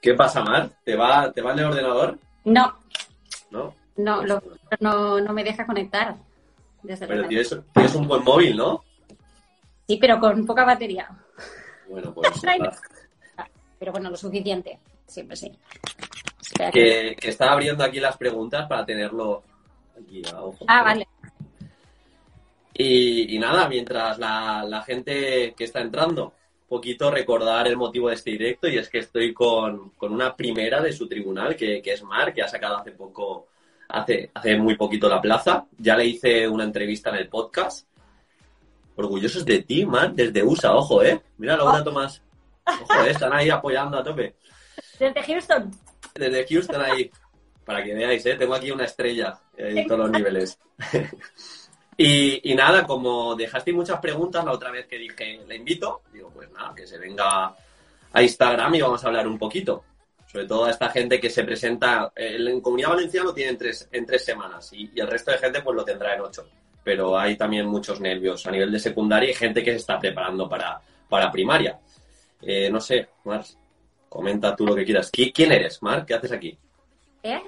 ¿Qué pasa, Mar? ¿Te va, ¿Te va el ordenador? No. ¿No? No, lo- no, no me deja conectar. Desde Pero tienes, tienes un buen móvil, ¿no? Sí, pero con poca batería. Bueno, pues nada. Pero bueno, lo suficiente. Siempre sí. Que- estaba abriendo aquí las preguntas para tenerlo aquí a ojo. Ah, vale. Y, y nada, mientras la, la gente que está entrando, poquito recordar el motivo de este directo y es que estoy con, con una primera de su tribunal, que, que es Mar, que ha sacado hace poco, hace, hace muy poquito la plaza. Ya le hice una entrevista en el podcast. Orgullosos de ti, Mar, desde USA, ojo, ¿eh? Mira, Laura Tomás. Ojo, ¿eh? están ahí apoyando a tope. Desde Houston. Desde Houston ahí, para que veáis, ¿eh? tengo aquí una estrella en todos los niveles. y, nada, como dejasteis muchas preguntas la otra vez que dije, le invito, digo, pues nada, que se venga a Instagram y vamos a hablar un poquito. Sobre todo a esta gente que se presenta, eh, en Comunidad Valenciana lo tiene en tres, en tres semanas y, el resto de gente pues lo tendrá en ocho. Pero hay también muchos nervios a nivel de secundaria y gente que se está preparando para, para primaria. Eh, no sé, Mars, comenta tú lo que quieras. ¿Qui- ¿Quién eres, Mar? ¿Qué haces aquí? ¿Eh?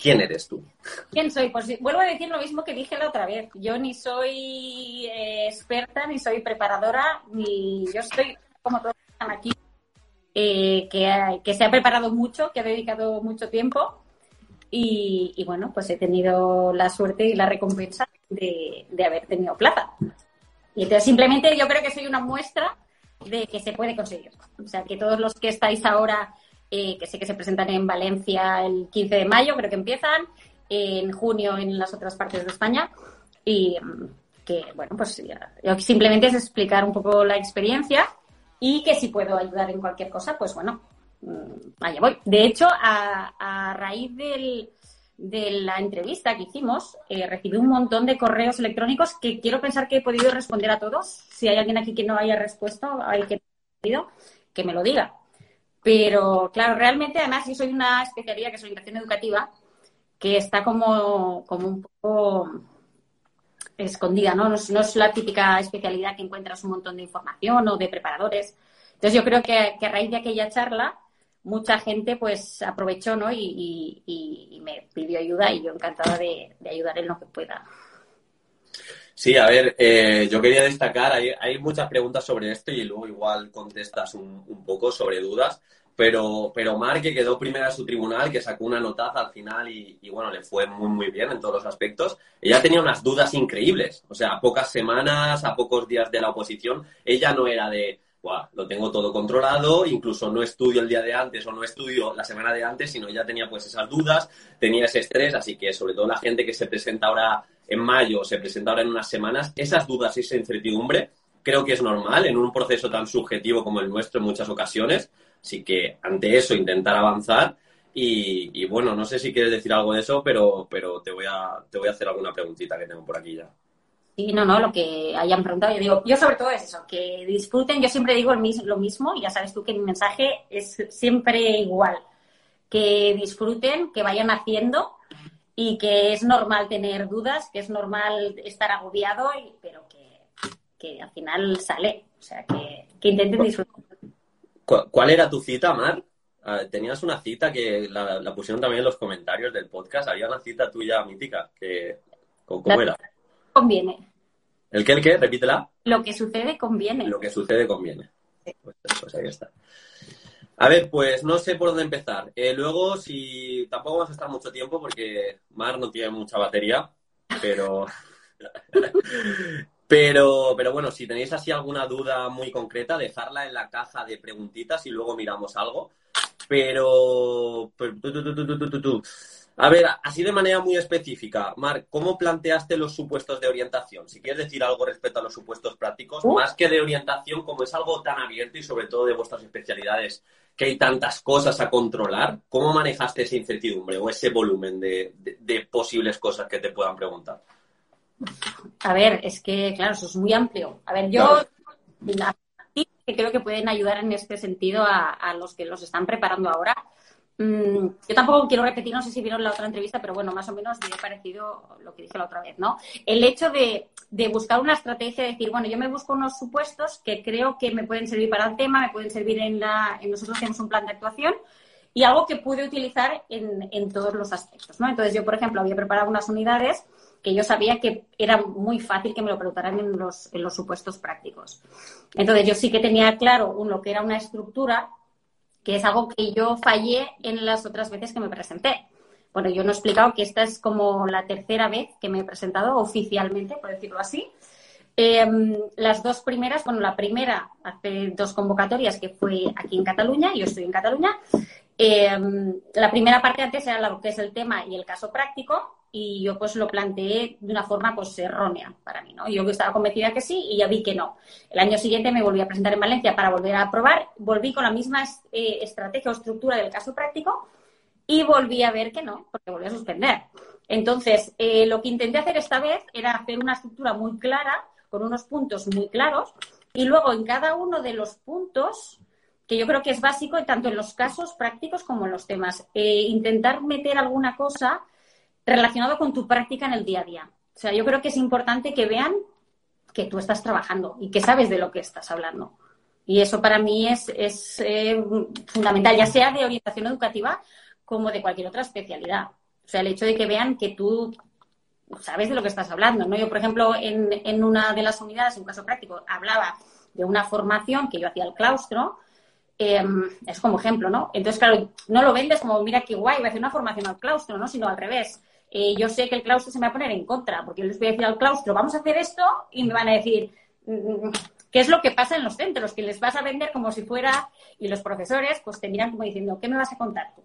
¿Quién eres tú? ¿Quién soy? Pues vuelvo a decir lo mismo que dije la otra vez. Yo ni soy eh, experta, ni soy preparadora, ni yo estoy como todos están aquí, eh, que, que se ha preparado mucho, que ha dedicado mucho tiempo. Y, bueno, pues he tenido la suerte y la recompensa de, de haber tenido plaza. Y entonces simplemente yo creo que soy una muestra de que se puede conseguir. O sea, que todos los que estáis ahora, eh, que sé que se presentan en Valencia el 15 de mayo, creo que empiezan, en junio en las otras partes de España, y mm, que, bueno, pues simplemente es explicar un poco la experiencia y que si puedo ayudar en cualquier cosa, pues bueno, mm, allá voy. De hecho, a, a raíz del, de la entrevista que hicimos, eh, recibí un montón de correos electrónicos que quiero pensar que he podido responder a todos. Si hay alguien aquí que no haya respuesto, hay que que me lo diga. Pero claro, realmente además yo soy una especialidad que es orientación educativa que está como, como un poco escondida, ¿no? No es, la típica especialidad que encuentras un montón de información o de preparadores. Entonces yo creo que, a raíz de aquella charla mucha gente pues aprovechó, ¿no? Y me pidió ayuda y yo encantada de, de ayudar en lo que pueda. Sí, a ver, eh, yo quería destacar, hay, hay muchas preguntas sobre esto y luego igual contestas un, un poco sobre dudas, pero, pero Mar, que quedó primera en su tribunal, que sacó una notaza al final y, y, bueno, le fue muy, muy bien en todos los aspectos, ella tenía unas dudas increíbles, o sea, a pocas semanas, a pocos días de la oposición, ella no era de, "Buah, lo tengo todo controlado, incluso no estudio el día de antes o no estudio la semana de antes, sino ya tenía pues esas dudas, tenía ese estrés, así que sobre todo la gente que se presenta ahora en mayo o se presenta ahora en unas semanas, esas dudas y esa incertidumbre creo que es normal en un proceso tan subjetivo como el nuestro en muchas ocasiones. Así que ante eso intentar avanzar y, y bueno, no sé si quieres decir algo de eso, pero, pero te, voy a, te voy a hacer alguna preguntita que tengo por aquí ya. Sí, no, no, lo que hayan preguntado. Yo digo, yo sobre todo es eso, que disfruten. Yo siempre digo lo mismo y ya sabes tú que mi mensaje es siempre igual. Que disfruten, que vayan haciendo y que es normal tener dudas, que es normal estar agobiado, y- pero que, que al final sale. O sea, que, que intenten disfrutar. ¿Cu- ¿Cuál era tu cita, Mar? Ah, Tenías una cita que la, la pusieron también en los comentarios del podcast. Había una cita tuya mítica. Que, ¿Cómo cómo era? Conviene. ¿El qué, el qué? Repítela. Lo que sucede conviene. Lo que sucede conviene. Pues, pues ahí está. A ver, pues no sé por dónde empezar. Eh, luego, si tampoco vamos a estar mucho tiempo porque Mar no tiene mucha batería, pero pero pero bueno, si tenéis así alguna duda muy concreta, dejarla en la caja de preguntitas y luego miramos algo. Pero, pero a ver, así de manera muy específica, Mar, ¿cómo planteaste los supuestos de orientación? Si quieres decir algo respecto a los supuestos prácticos, Uh. más que de orientación, como es algo tan abierto y sobre todo de vuestras especialidades, que hay tantas cosas a controlar, ¿cómo manejaste esa incertidumbre o ese volumen de, de- de posibles cosas que te puedan preguntar? A ver, es que, claro, eso es muy amplio. A ver, yo tips que creo que pueden ayudar en este sentido a, a los que los están preparando ahora Mm, yo tampoco quiero repetir, no sé si vieron la otra entrevista, pero bueno, más o menos me ha parecido lo que dije la otra vez, ¿no? El hecho de, buscar una estrategia, de decir, bueno, yo me busco unos supuestos que creo que me pueden servir para el tema, me pueden servir en la, en nosotros tenemos un plan de actuación y algo que pude utilizar en, en todos los aspectos, ¿no? Entonces yo, por ejemplo, había preparado unas unidades que yo sabía que era muy fácil que me lo preguntaran en los, en los supuestos prácticos. Entonces yo sí que tenía claro lo que era una estructura que es algo que yo fallé en las otras veces que me presenté. Bueno, yo no he explicado que esta es como la tercera vez que me he presentado oficialmente, por decirlo así. Em, las dos primeras, bueno, la primera hace dos convocatorias que fue aquí en Cataluña, yo estoy en Cataluña. Em, la primera parte antes era lo que es el tema y el caso práctico, y yo pues lo planteé de una forma pues errónea para mí, ¿no? Yo estaba convencida que sí y ya vi que no. El año siguiente me volví a presentar en Valencia para volver a probar, volví con la misma eh, estrategia o estructura del caso práctico y volví a ver que no, porque volví a suspender. Entonces, eh, lo que intenté hacer esta vez era hacer una estructura muy clara, con unos puntos muy claros, y luego en cada uno de los puntos, que yo creo que es básico tanto en los casos prácticos como en los temas, eh, intentar meter alguna cosa relacionado con tu práctica en el día a día. O sea, yo creo que es importante que vean que tú estás trabajando y que sabes de lo que estás hablando. Y eso para mí es, eh, fundamental, ya sea de orientación educativa como de cualquier otra especialidad. O sea, el hecho de que vean que tú sabes de lo que estás hablando. ¿no? Yo, por ejemplo, en, en una de las unidades, en un caso práctico, hablaba de una formación que yo hacía al claustro Em, es como ejemplo, ¿no? Entonces, claro, no lo vendes como, mira qué guay, voy a hacer una formación al claustro, ¿no? Sino al revés. Eh, yo sé que el claustro se me va a poner en contra, porque yo les voy a decir al claustro, vamos a hacer esto, y me van a decir, mm, ¿qué es lo que pasa en los centros? Que les vas a vender como si fuera, y los profesores, pues te miran como diciendo, ¿qué me vas a contar tú?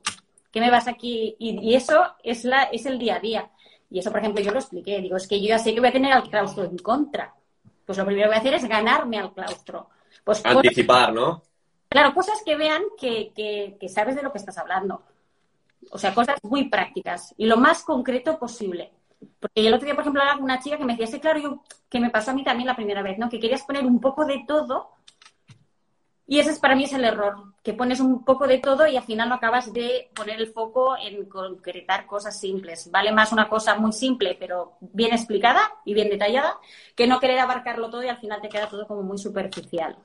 ¿Qué me vas aquí? Y, eso es, la, es el día a día. Y eso, por ejemplo, yo lo expliqué. Digo, es que yo ya sé que voy a tener al claustro en contra. Pues lo primero que voy a hacer es ganarme al claustro. Pues, Anticipar, ¿no? Claro, cosas que vean que, que, sabes de lo que estás hablando. O sea, cosas muy prácticas y lo más concreto posible. Porque el otro día, por ejemplo, hablaba una chica que me decía, sí, claro, yo, que me pasó a mí también la primera vez, ¿no? Que querías poner un poco de todo y ese es para mí es el error, que pones un poco de todo y al final no acabas de poner el foco en concretar cosas simples. Vale más una cosa muy simple, pero bien explicada y bien detallada, que no querer abarcarlo todo y al final te queda todo como muy superficial.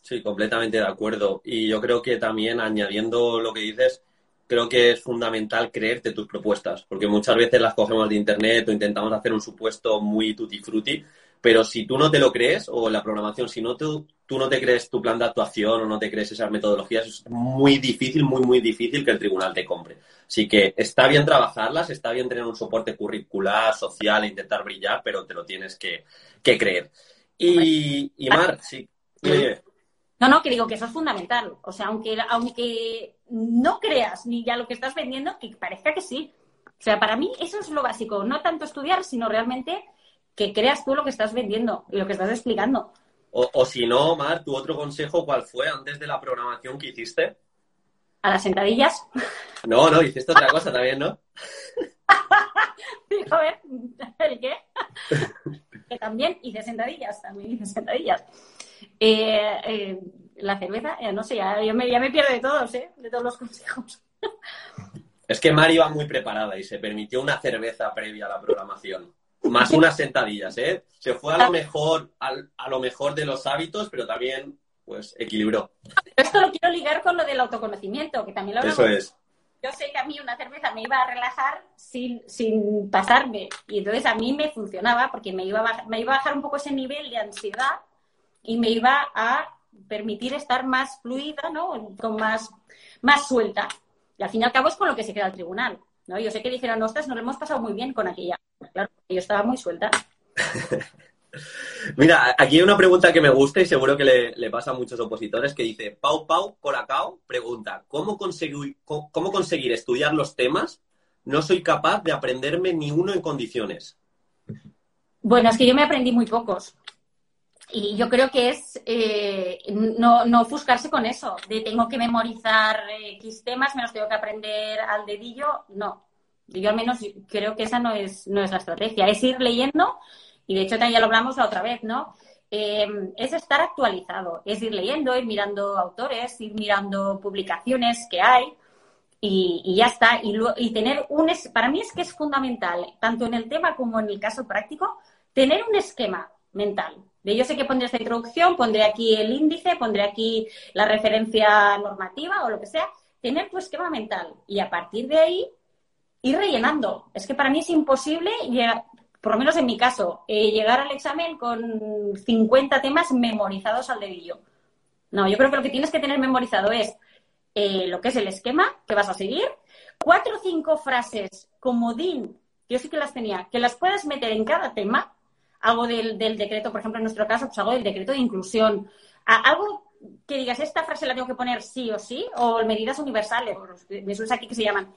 Sí, completamente de acuerdo. Y yo creo que también añadiendo lo que dices, creo que es fundamental creerte tus propuestas, porque muchas veces las cogemos de internet o intentamos hacer un supuesto muy tutti frutti, pero si tú no te lo crees, o la programación, si no tú, tú no te crees tu plan de actuación o no te crees esas metodologías, es muy difícil, muy, muy difícil que el tribunal te compre. Así que está bien trabajarlas, está bien tener un soporte curricular, social, e intentar brillar, pero te lo tienes que, creer. Y, y Mar, sí. No, no, que digo que eso es fundamental. O sea, aunque, aunque no creas ni ya lo que estás vendiendo, que parezca que sí. O sea, para mí eso es lo básico. No tanto estudiar, sino realmente que creas tú lo que estás vendiendo y lo que estás explicando. O, si no, Mar, tu otro consejo, ¿cuál fue antes de la programación que hiciste? A las sentadillas. No, no, hiciste otra cosa también, ¿no? a ver, ¿el qué? que también hice sentadillas, también hice sentadillas. Eh, eh, la cerveza, eh, no sé, ya, me, ya me pierdo de todos, ¿eh? De todos los consejos. Es que Mari iba muy preparada y se permitió una cerveza previa a la programación. Más unas sentadillas, ¿eh? Se fue a lo mejor, a lo mejor de los hábitos, pero también, pues, equilibró. Esto lo quiero ligar con lo del autoconocimiento, que también lo Eso es. Yo sé que a mí una cerveza me iba a relajar sin, sin pasarme. Y entonces a mí me funcionaba porque me iba, me iba a bajar un poco ese nivel de ansiedad y me iba a permitir estar más fluida, ¿no? Con más, más suelta. Y al fin y al cabo es con lo que se queda el tribunal, ¿no? Yo sé que dijeron, ostras, nos lo hemos pasado muy bien con aquella. Claro, yo estaba muy suelta. Mira, aquí hay una pregunta que me gusta y seguro que le, pasa a muchos opositores que dice, Pau Pau Colacao pregunta, ¿cómo conseguir, ¿cómo conseguir estudiar los temas? No soy capaz de aprenderme ni uno en condiciones. Bueno, es que yo me aprendí muy pocos. Y yo creo que es eh, no, no, ofuscarse con eso, de tengo que memorizar X temas, me los tengo que aprender al dedillo. No, yo al menos creo que esa no es, no es la estrategia, es ir leyendo, y de hecho también ya lo hablamos la otra vez, ¿no? em, es estar actualizado, es ir leyendo, ir mirando autores, ir mirando publicaciones que hay y, ya está. Y, y tener un, para mí es que es fundamental, tanto en el tema como en el caso práctico, tener un esquema mental. De yo sé que pondré esta introducción, pondré aquí el índice, pondré aquí la referencia normativa o lo que sea, tener tu esquema mental y a partir de ahí ir rellenando. Es que para mí es imposible, por lo menos en mi caso, eh, llegar al examen con 50 temas memorizados al dedillo. No, yo creo que lo que tienes que tener memorizado es eh, lo que es el esquema que vas a seguir, cuatro o cinco frases comodín, yo sí que las tenía, que las puedas meter en cada tema, algo del, decreto, por ejemplo, en nuestro caso, pues algo del decreto de inclusión, algo que digas, esta frase la tengo que poner sí o sí, o medidas universales, me suena aquí que se llaman.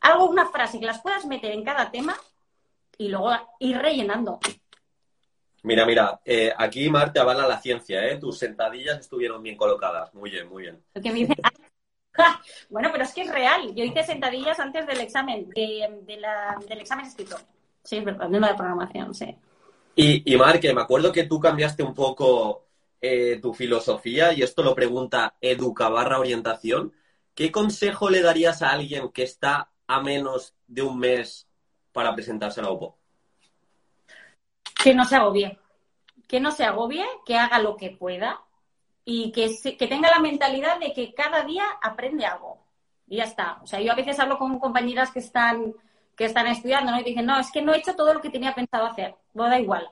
Algo, una frase que las puedas meter en cada tema y luego ir rellenando. Mira, mira, eh, aquí Mar te avala la ciencia, ¿eh? Tus sentadillas estuvieron bien colocadas. Muy bien, muy bien. bueno, pero es que es real. Yo hice sentadillas antes del examen, de, del examen escrito. Sí, es verdad, de programación, sí. Y, y Mar, que me acuerdo que tú cambiaste un poco eh, tu filosofía, y esto lo pregunta Educa barra orientación. ¿Qué consejo le darías a alguien que está a menos de un mes para presentarse a la OPO? Que no se agobie. Que no se agobie, que haga lo que pueda y que, que tenga la mentalidad de que cada día aprende algo. Y ya está. O sea, yo a veces hablo con compañeras que están, que están estudiando y dicen, no, es que no he hecho todo lo que tenía pensado hacer. No da igual.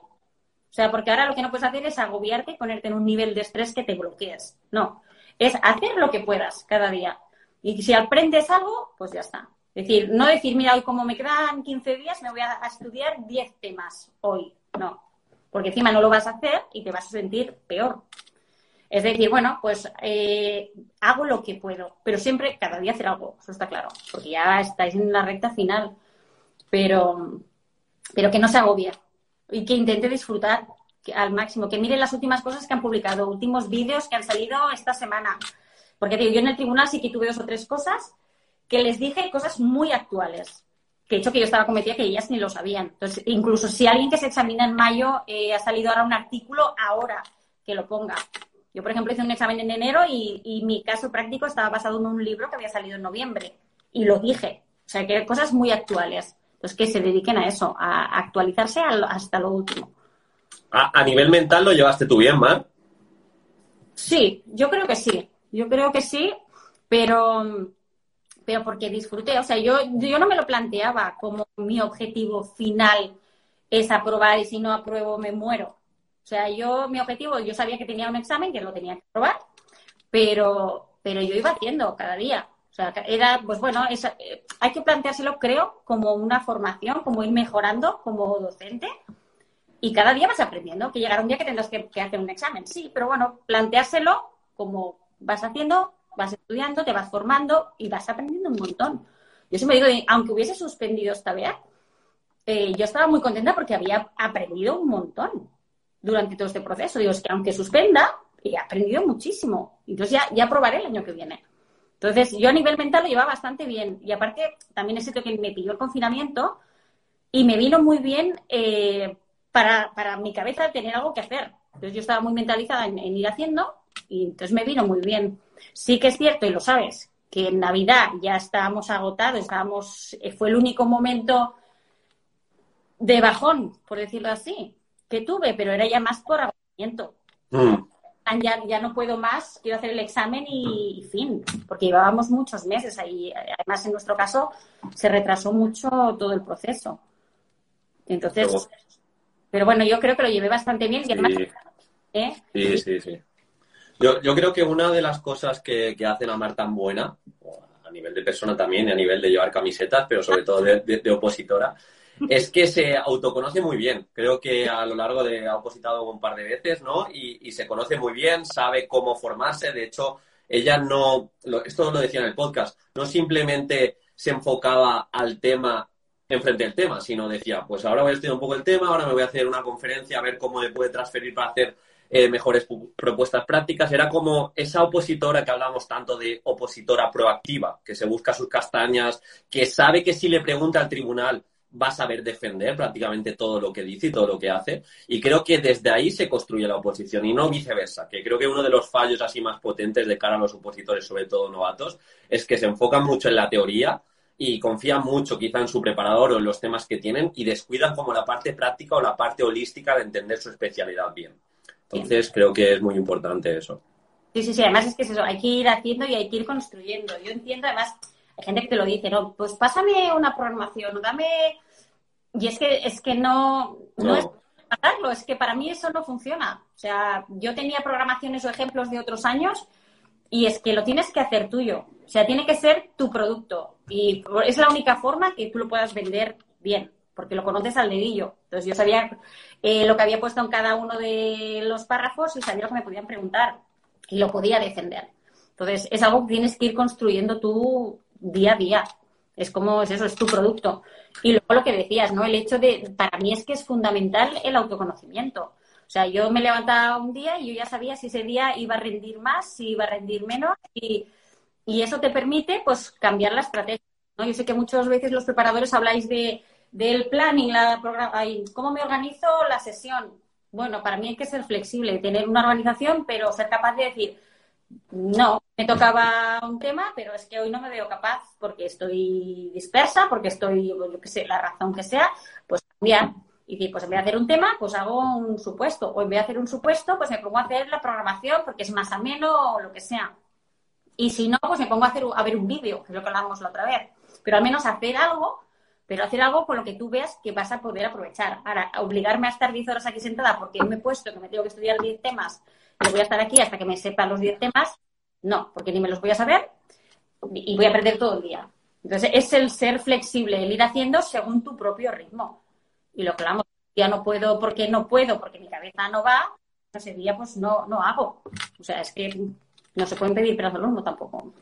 O sea, porque ahora lo que no puedes hacer es agobiarte y ponerte en un nivel de estrés que te bloquees. No. Es hacer lo que puedas cada día. Y si aprendes algo, pues ya está. Es decir, no decir, mira, hoy como me quedan 15 días, me voy a, estudiar 10 temas hoy. No. Porque encima no lo vas a hacer y te vas a sentir peor. Es decir, bueno, pues eh, hago lo que puedo, pero siempre cada día hacer algo, eso está claro, porque ya estáis en la recta final. Pero, pero que no se agobie, y que intente disfrutar al máximo, que mire las últimas cosas que han publicado, últimos vídeos que han salido esta semana. Porque digo, yo en el tribunal sí que tuve dos o tres cosas que les dije cosas muy actuales. Que he hecho que yo estaba cometida que ellas ni lo sabían. Entonces, incluso si alguien que se examina en mayo eh, ha salido ahora un artículo, ahora que lo ponga. Yo, por ejemplo, hice un examen en enero y, y mi caso práctico estaba basado en un libro que había salido en noviembre. Y lo dije. O sea, que cosas muy actuales. Pues que se dediquen a eso, a actualizarse hasta lo último. A, nivel mental lo llevaste tú bien, Mar. Sí, yo creo que sí. Yo creo que sí, pero, pero porque disfruté. O sea, yo, yo no me lo planteaba como mi objetivo final es aprobar y si no apruebo me muero. O sea, yo, mi objetivo, yo sabía que tenía un examen, que lo tenía que aprobar, pero, pero yo iba haciendo cada día. O sea, era, pues bueno, eh, hay que planteárselo, creo, como una formación, como ir mejorando como docente. Y cada día vas aprendiendo, que llegará un día que tendrás que, hacer un examen. Sí, pero bueno, planteárselo como vas haciendo, vas estudiando, te vas formando y vas aprendiendo un montón. Yo siempre digo, aunque hubiese suspendido esta vez, eh, yo estaba muy contenta porque había aprendido un montón durante todo este proceso. Digo, es que aunque suspenda, he aprendido muchísimo. Entonces ya, ya probaré el año que viene. Entonces, yo a nivel mental lo llevaba bastante bien. Y aparte, también es cierto que me pilló el confinamiento y me vino muy bien eh, para, mi cabeza tener algo que hacer. Entonces, yo estaba muy mentalizada en, ir haciendo y entonces me vino muy bien. Sí que es cierto, y lo sabes, que en Navidad ya estábamos agotados, estábamos, eh, fue el único momento de bajón, por decirlo así, que tuve, pero era ya más por agotamiento. Mm ya, ya no puedo más, quiero hacer el examen y, fin, porque llevábamos muchos meses ahí. Además, en nuestro caso, se retrasó mucho todo el proceso. Entonces, pero bueno, yo creo que lo llevé bastante bien. Sí, ¿eh? sí, sí, sí. Yo, yo, creo que una de las cosas que, que hacen a Mar tan buena, a nivel de persona también y a nivel de llevar camisetas, pero sobre todo de opositora, es que se autoconoce muy bien. Creo que a lo largo de ha opositado un par de veces, ¿no? Y, se conoce muy bien, sabe cómo formarse. De hecho, ella no, esto lo decía en el podcast, no simplemente se enfocaba al tema enfrente del tema, sino decía, pues ahora voy a estudiar un poco el tema, ahora me voy a hacer una conferencia a ver cómo me puede transferir para hacer eh, mejores propuestas prácticas. Era como esa opositora que hablamos tanto de opositora proactiva, que se busca sus castañas, que sabe que si le pregunta al tribunal va a saber defender prácticamente todo lo que dice y todo lo que hace. Y creo que desde ahí se construye la oposición y no viceversa, que creo que uno de los fallos así más potentes de cara a los opositores, sobre todo novatos, es que se enfocan mucho en la teoría y confían mucho quizá en su preparador o en los temas que tienen y descuidan como la parte práctica o la parte holística de entender su especialidad bien. Entonces creo que es muy importante eso. Sí, sí, sí, además es que es eso, hay que ir haciendo y hay que ir construyendo. Yo entiendo, además, gente que te lo dice, no, pues pásame una programación, dame... Y es que, es que no, no, es pasarlo, es que para mí eso no funciona. O sea, yo tenía programaciones o ejemplos de otros años y es que lo tienes que hacer tuyo. O sea, tiene que ser tu producto. Y es la única forma que tú lo puedas vender bien, porque lo conoces al dedillo. Entonces yo sabía eh, lo que había puesto en cada uno de los párrafos y sabía lo que me podían preguntar y lo podía defender. Entonces, es algo que tienes que ir construyendo tú día a día. Es como, es eso, es tu producto. Y luego lo que decías, ¿no? El hecho de, para mí es que es fundamental el autoconocimiento. O sea, yo me levantaba un día y yo ya sabía si ese día iba a rendir más, si iba a rendir menos y, y eso te permite, pues, cambiar la estrategia. ¿no? Yo sé que muchas veces los preparadores habláis de, del planning, la programa, cómo me organizo la sesión. Bueno, para mí hay que ser flexible, tener una organización, pero ser capaz de decir, no, me tocaba un tema, pero es que hoy no me veo capaz porque estoy dispersa, porque estoy, yo qué sé, la razón que sea, pues cambiar. Y decir, pues en vez de hacer un tema, pues hago un supuesto. O en vez de hacer un supuesto, pues me pongo a hacer la programación porque es más ameno o lo que sea. Y si no, pues me pongo a, hacer, a ver un vídeo, que es lo que hablábamos la otra vez. Pero al menos hacer algo pero hacer algo con lo que tú veas que vas a poder aprovechar. Ahora, obligarme a estar 10 horas aquí sentada porque me he puesto que me tengo que estudiar 10 temas voy a estar aquí hasta que me sepa los 10 temas, no, porque ni me los voy a saber y voy a perder todo el día. Entonces, es el ser flexible, el ir haciendo según tu propio ritmo. Y lo que hablamos, ya no puedo porque no puedo, porque mi cabeza no va, ese día pues no, no hago. O sea, es que no se pueden pedir pero al tampoco.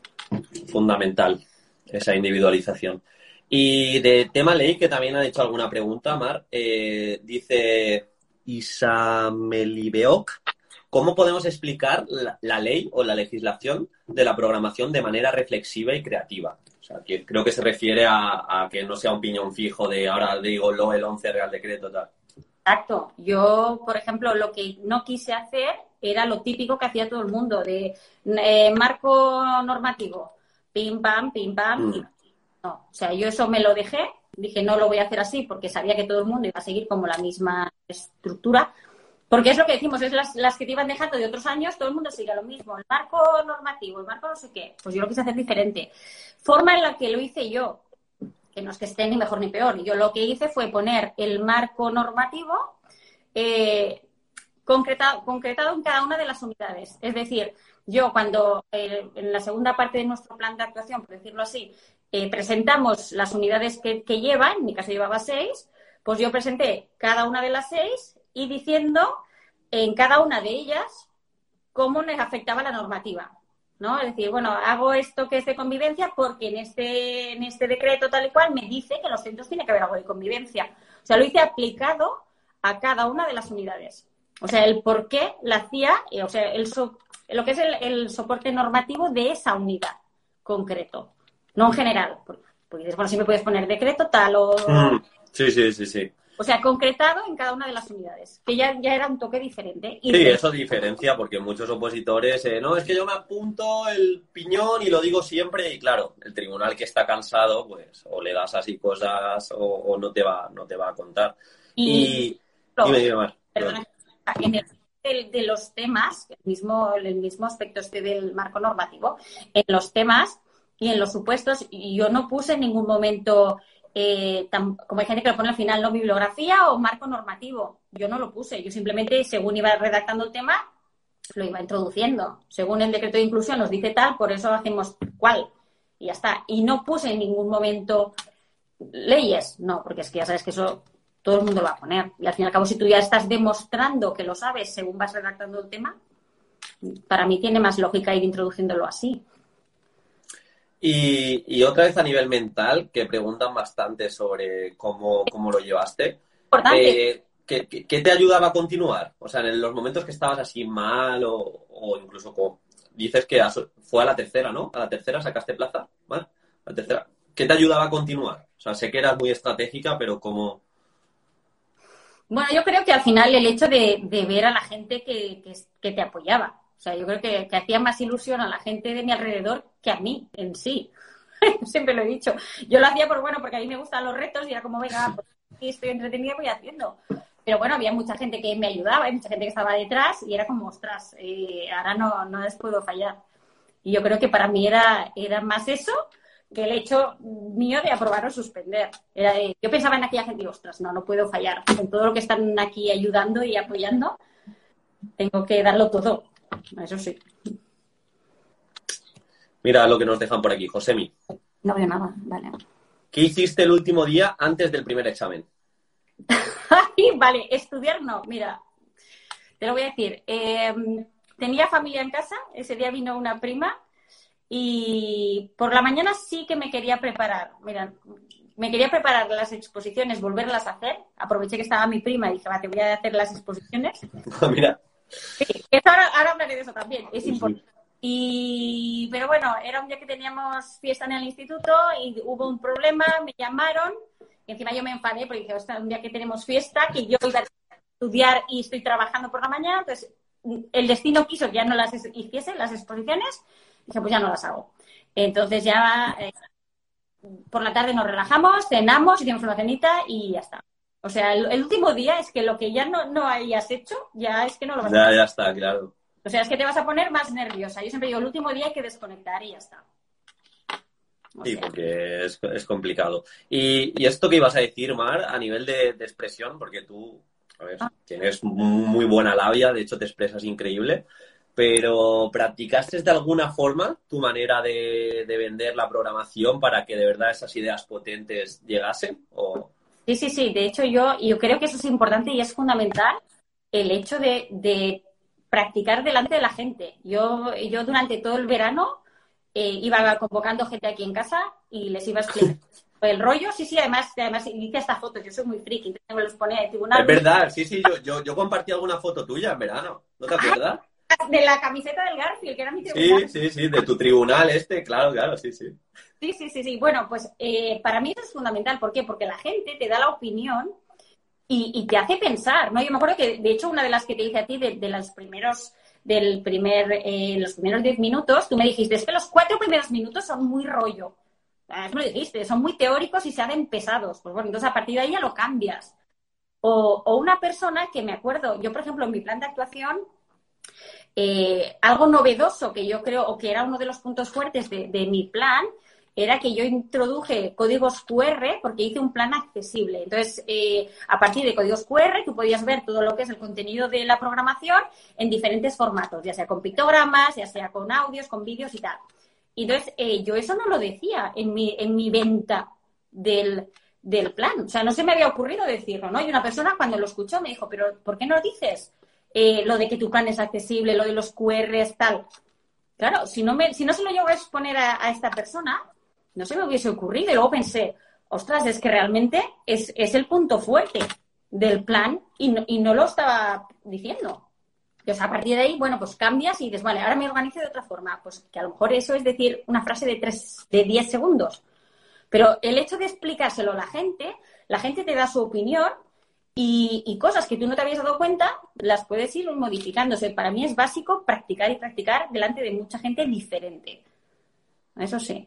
Fundamental, esa individualización. Y de tema ley, que también ha hecho alguna pregunta, Mar, eh, dice Isamelibeok, ¿cómo podemos explicar la, ley o la legislación de la programación de manera reflexiva y creativa? O sea, que creo que se refiere a, que no sea un piñón fijo de ahora digo lo el 11 Real Decreto tal. Exacto. Yo, por ejemplo, lo que no quise hacer era lo típico que hacía todo el mundo, de eh, marco normativo, pim pam, pim pam, mm. No, o sea, yo eso me lo dejé, dije no lo voy a hacer así porque sabía que todo el mundo iba a seguir como la misma estructura, porque es lo que decimos, es las, que te iban dejando de otros años, todo el mundo sigue lo mismo, el marco normativo, el marco no sé qué, pues yo lo quise hacer diferente. Forma en la que lo hice yo, que no es que esté ni mejor ni peor, yo lo que hice fue poner el marco normativo eh, concretado, en cada una de las unidades, es decir, yo cuando eh, en la segunda parte de nuestro plan de actuación, por decirlo así, eh, presentamos las unidades que, lleva, en mi caso llevaba seis, pues yo presenté cada una de las seis y diciendo en cada una de ellas cómo les afectaba la normativa. ¿no? Es decir, bueno, hago esto que es de convivencia porque en este, en este decreto tal y cual me dice que los centros tiene que haber algo de convivencia. O sea, lo hice aplicado a cada una de las unidades. O sea, el por qué la hacía, eh, o sea, el lo que es el soporte normativo de esa unidad concreto no en general, porque, dices, bueno, siempre puedes poner decreto tal o... Mm, sí, sí, sí, sí. O sea, concretado en cada una de las unidades, que ya, ya era un toque diferente. Y sí, eso diferencia, porque muchos opositores, eh, no, es que yo me apunto el piñón y lo digo siempre, y claro, el tribunal que está cansado, pues, o le das así cosas o, no, te va, no te va a contar. Y, dime, más. Perdona, en el, de, los temas, el mismo, el mismo aspecto este del marco normativo, en los temas y en los supuestos yo no puse en ningún momento, eh, como hay gente que lo pone al final, no bibliografía o marco normativo. Yo no lo puse, yo simplemente, según iba redactando el tema, lo iba introduciendo. Según el decreto de inclusión nos dice tal, por eso hacemos cuál. Y ya está. Y no puse en ningún momento leyes, no, porque es que ya sabes que eso todo el mundo lo va a poner. Y al fin y al cabo, si tú ya estás demostrando que lo sabes según vas redactando el tema, para mí tiene más lógica ir introduciéndolo así. Y, otra vez a nivel mental, que preguntan bastante sobre cómo, cómo lo llevaste. Eh, ¿qué, te ayudaba a continuar? O sea, en los momentos que estabas así mal o, incluso como dices que fue a la tercera, ¿no? A la tercera sacaste plaza, ¿vale? La tercera. ¿Qué te ayudaba a continuar? O sea, sé que eras muy estratégica, pero ¿cómo...? Bueno, yo creo que al final el hecho de, ver a la gente que, te apoyaba. O sea, yo creo que, que hacía más ilusión a la gente de mi alrededor que a mí en sí. Siempre lo he dicho. Yo lo hacía por bueno, porque a mí me gustan los retos y era como, venga, pues estoy entretenida, voy haciendo. Pero bueno, había mucha gente que me ayudaba, hay mucha gente que estaba detrás y era como, ostras, eh, ahora no, no les puedo fallar. Y yo creo que para mí era, era más eso que el hecho mío de aprobar o suspender. Era yo pensaba en aquella gente y, ostras, no, no puedo fallar. Con todo lo que están aquí ayudando y apoyando, tengo que darlo todo. Eso sí. Mira lo que nos dejan por aquí, Josemi. No veo nada, vale. ¿Qué hiciste el último día antes del primer examen? vale, estudiar no, mira, te lo voy a decir. Em, tenía familia en casa, ese día vino una prima y por la mañana sí que me quería preparar. Mira, me quería preparar las exposiciones, volverlas a hacer. Aproveché que estaba mi prima y dije, va, te voy a hacer las exposiciones. mira. Sí, ahora, ahora hablaré de eso también, es importante. Y, pero bueno, era un día que teníamos fiesta en el instituto y hubo un problema, me llamaron, y encima yo me enfadé porque dije, es un día que tenemos fiesta, que yo iba a estudiar y estoy trabajando por la mañana, entonces el destino quiso que ya no las hiciese, las exposiciones, dije, pues ya no las hago. Entonces ya eh, por la tarde nos relajamos, cenamos, hicimos una cenita y ya está. O sea, el, último día es que lo que ya no, no hayas hecho, ya es que no lo vas a hacer. Ya, ya está, claro. O sea, es que te vas a poner más nerviosa. Yo siempre digo, el último día hay que desconectar y ya está. sí, porque es, complicado. Y, esto que ibas a decir, Mar, a nivel de, expresión, porque tú a ver, ah. tienes muy buena labia, de hecho te expresas increíble, pero ¿practicaste de alguna forma tu manera de, vender la programación para que de verdad esas ideas potentes llegasen? O... Sí, sí, sí. De hecho, yo, yo creo que eso es importante y es fundamental el hecho de practicar delante de la gente. Yo, yo durante todo el verano eh, iba convocando gente aquí en casa y les iba a explicar el rollo. Sí, sí, además, además hice esta foto. Yo soy muy friki, me los ponía de tribunal. Es verdad, sí, sí, yo, yo, yo compartí alguna foto tuya en verano. ¿No te acuerdas? de la camiseta del Garfield, que era mi tribunal. Sí, sí, sí, de tu tribunal este, claro, claro, sí, sí. Sí, sí, sí, sí. Bueno, pues eh, para mí eso es fundamental. ¿Por qué? Porque la gente te da la opinión y, te hace pensar, ¿no? Yo me acuerdo que, de hecho, una de las que te hice a ti de, los primeros del primer, eh, los primeros diez minutos, tú me dijiste, es que los cuatro primeros minutos son muy rollo. Eso me dijiste, son muy teóricos y se hacen pesados. Pues bueno, entonces a partir de ahí ya lo cambias. O, o una persona que me acuerdo, yo por ejemplo en mi plan de actuación, eh, algo novedoso que yo creo, o que era uno de los puntos fuertes de, mi plan, era que yo introduje códigos QR porque hice un plan accesible. Entonces, eh, a partir de códigos QR, tú podías ver todo lo que es el contenido de la programación en diferentes formatos, ya sea con pictogramas, ya sea con audios, con vídeos y tal. Y entonces, eh, yo eso no lo decía en mi, en mi venta del, del plan. O sea, no se me había ocurrido decirlo, ¿no? Y una persona cuando lo escuchó me dijo, pero ¿por qué no dices eh, lo de que tu plan es accesible, lo de los QRs, tal? Claro, si no, me, si no se lo llevo a exponer a esta persona, no se me hubiese ocurrido. Y luego pensé, ostras, es que realmente es, el punto fuerte del plan y no, y no lo estaba diciendo. Entonces, a partir de ahí, bueno, pues cambias y dices, vale, ahora me organizo de otra forma. Pues que a lo mejor eso es decir una frase de tres, de diez segundos. Pero el hecho de explicárselo a la gente, la gente te da su opinión y, y, cosas que tú no te habías dado cuenta, las puedes ir modificándose. Para mí es básico practicar y practicar delante de mucha gente diferente. Eso sí.